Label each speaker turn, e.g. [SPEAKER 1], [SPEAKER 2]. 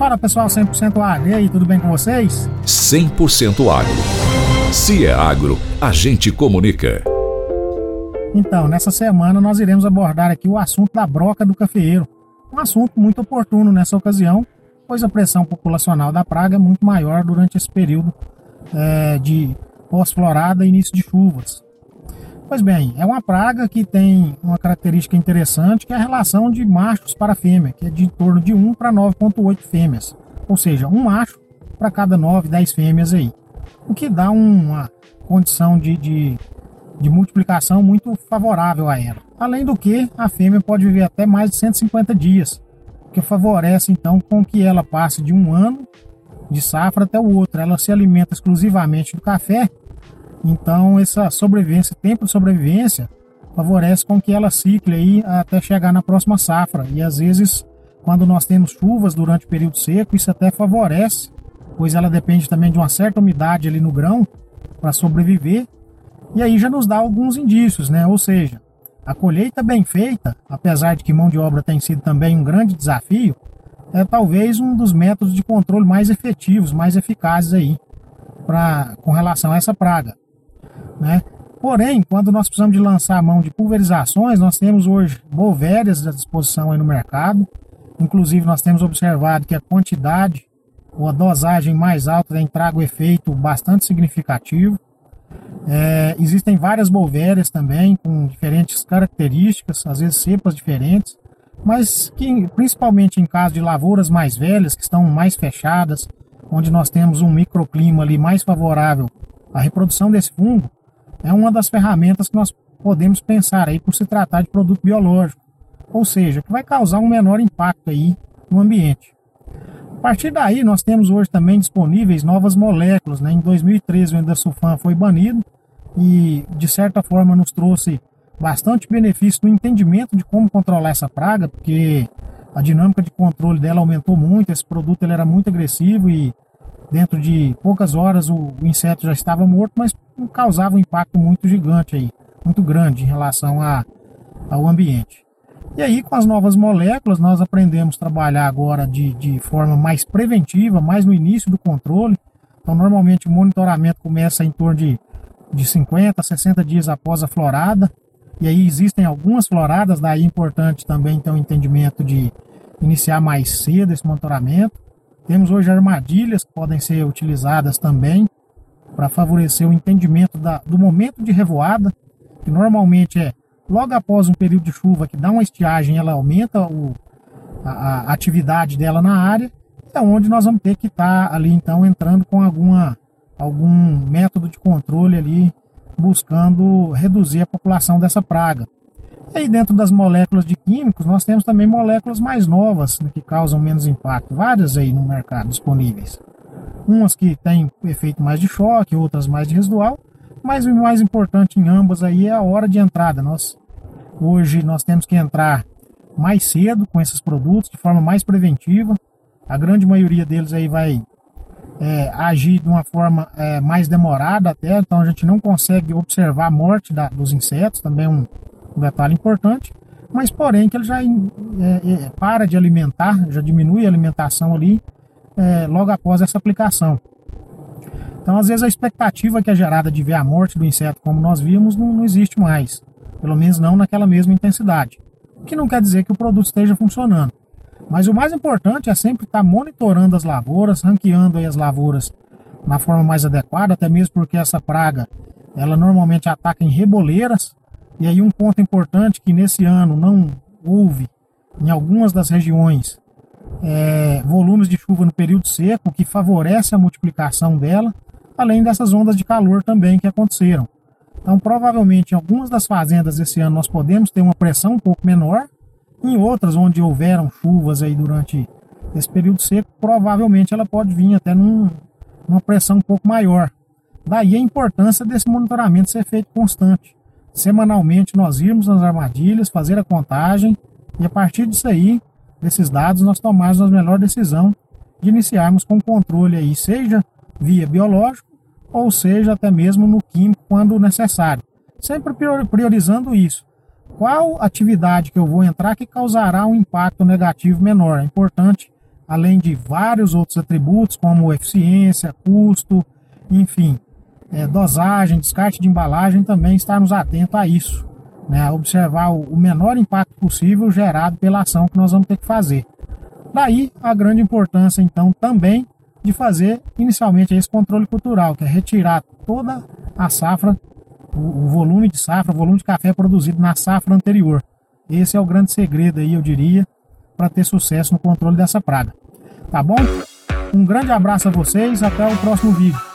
[SPEAKER 1] Fala pessoal, 100% agro. E aí, tudo bem com vocês?
[SPEAKER 2] 100% agro. Se é agro, a gente comunica.
[SPEAKER 1] Então, nessa semana nós iremos abordar aqui o assunto da broca do cafeeiro. Um assunto muito oportuno nessa ocasião, pois a pressão populacional da praga é muito maior durante esse período é, de pós-florada e início de chuvas. Pois bem, é uma praga que tem uma característica interessante, que é a relação de machos para fêmea, que é de torno de 1 para 9,8 fêmeas. Ou seja, um macho para cada 9, 10 fêmeas aí. O que dá uma condição de, de, de multiplicação muito favorável a ela. Além do que, a fêmea pode viver até mais de 150 dias, o que favorece então com que ela passe de um ano de safra até o outro. Ela se alimenta exclusivamente do café então, essa sobrevivência, tempo de sobrevivência, favorece com que ela cicle aí até chegar na próxima safra. E às vezes, quando nós temos chuvas durante o período seco, isso até favorece, pois ela depende também de uma certa umidade ali no grão para sobreviver. E aí já nos dá alguns indícios, né? Ou seja, a colheita bem feita, apesar de que mão de obra tem sido também um grande desafio, é talvez um dos métodos de controle mais efetivos, mais eficazes aí pra, com relação a essa praga. Né? Porém, quando nós precisamos de lançar a mão de pulverizações, nós temos hoje bovérias à disposição aí no mercado. Inclusive, nós temos observado que a quantidade ou a dosagem mais alta tem trago um efeito bastante significativo. É, existem várias bovérias também com diferentes características, às vezes cepas diferentes, mas que principalmente em caso de lavouras mais velhas, que estão mais fechadas, onde nós temos um microclima ali mais favorável à reprodução desse fungo, é uma das ferramentas que nós podemos pensar aí por se tratar de produto biológico, ou seja, que vai causar um menor impacto aí no ambiente. A partir daí, nós temos hoje também disponíveis novas moléculas. Né? Em 2013, o endosulfan foi banido e, de certa forma, nos trouxe bastante benefício no entendimento de como controlar essa praga, porque a dinâmica de controle dela aumentou muito, esse produto ele era muito agressivo e dentro de poucas horas o, o inseto já estava morto, mas causava um impacto muito gigante aí, muito grande em relação a, ao ambiente. E aí, com as novas moléculas, nós aprendemos a trabalhar agora de, de forma mais preventiva, mais no início do controle. Então, normalmente o monitoramento começa em torno de, de 50, 60 dias após a florada. E aí existem algumas floradas, daí é importante também ter um entendimento de iniciar mais cedo esse monitoramento. Temos hoje armadilhas que podem ser utilizadas também para favorecer o entendimento da, do momento de revoada, que normalmente é logo após um período de chuva que dá uma estiagem, ela aumenta o, a, a, atividade dela na área, é onde nós vamos ter que estar tá ali então entrando com alguma, algum método de controle ali, buscando reduzir a população dessa praga. E aí dentro das moléculas de químicos, nós temos também moléculas mais novas, né, que causam menos impacto, várias aí no mercado disponíveis. Umas que têm efeito mais de choque, outras mais de residual, mas o mais importante em ambas aí é a hora de entrada. Nós hoje nós temos que entrar mais cedo com esses produtos, de forma mais preventiva. A grande maioria deles aí vai é, agir de uma forma é, mais demorada até, então a gente não consegue observar a morte da, dos insetos, também é um, um detalhe importante, mas porém que ele já é, é, para de alimentar, já diminui a alimentação ali é, logo após essa aplicação. Então, às vezes, a expectativa que é gerada de ver a morte do inseto, como nós vimos, não, não existe mais. Pelo menos não naquela mesma intensidade. O que não quer dizer que o produto esteja funcionando. Mas o mais importante é sempre estar monitorando as lavouras, ranqueando as lavouras na forma mais adequada, até mesmo porque essa praga ela normalmente ataca em reboleiras, e aí um ponto importante que nesse ano não houve em algumas das regiões é, volumes de chuva no período seco, que favorece a multiplicação dela, além dessas ondas de calor também que aconteceram. Então, provavelmente, em algumas das fazendas esse ano nós podemos ter uma pressão um pouco menor, em outras onde houveram chuvas aí durante esse período seco, provavelmente ela pode vir até num, numa pressão um pouco maior. Daí a importância desse monitoramento ser feito constante semanalmente nós irmos nas armadilhas, fazer a contagem e a partir disso aí, desses dados, nós tomarmos a melhor decisão de iniciarmos com controle aí, seja via biológico ou seja até mesmo no químico quando necessário. Sempre priorizando isso. Qual atividade que eu vou entrar que causará um impacto negativo menor? É importante além de vários outros atributos, como eficiência, custo, enfim, é, dosagem, descarte de embalagem, também estarmos atentos a isso, né, observar o menor impacto possível gerado pela ação que nós vamos ter que fazer. Daí a grande importância, então, também de fazer inicialmente esse controle cultural, que é retirar toda a safra, o volume de safra, o volume de café produzido na safra anterior. Esse é o grande segredo aí, eu diria, para ter sucesso no controle dessa praga. Tá bom? Um grande abraço a vocês, até o próximo vídeo.